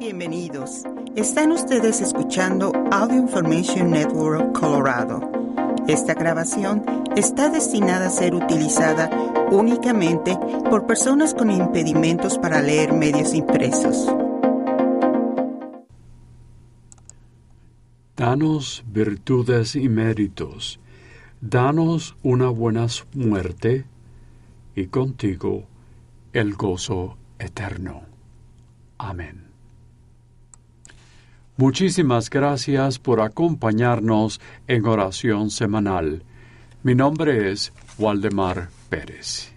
Bienvenidos. Están ustedes escuchando Audio Information Network Colorado. Esta grabación está destinada a ser utilizada únicamente por personas con impedimentos para leer medios impresos. Danos virtudes y méritos. Danos una buena muerte y contigo el gozo eterno. Amén. Muchísimas gracias por acompañarnos en oración semanal. Mi nombre es Waldemar Pérez.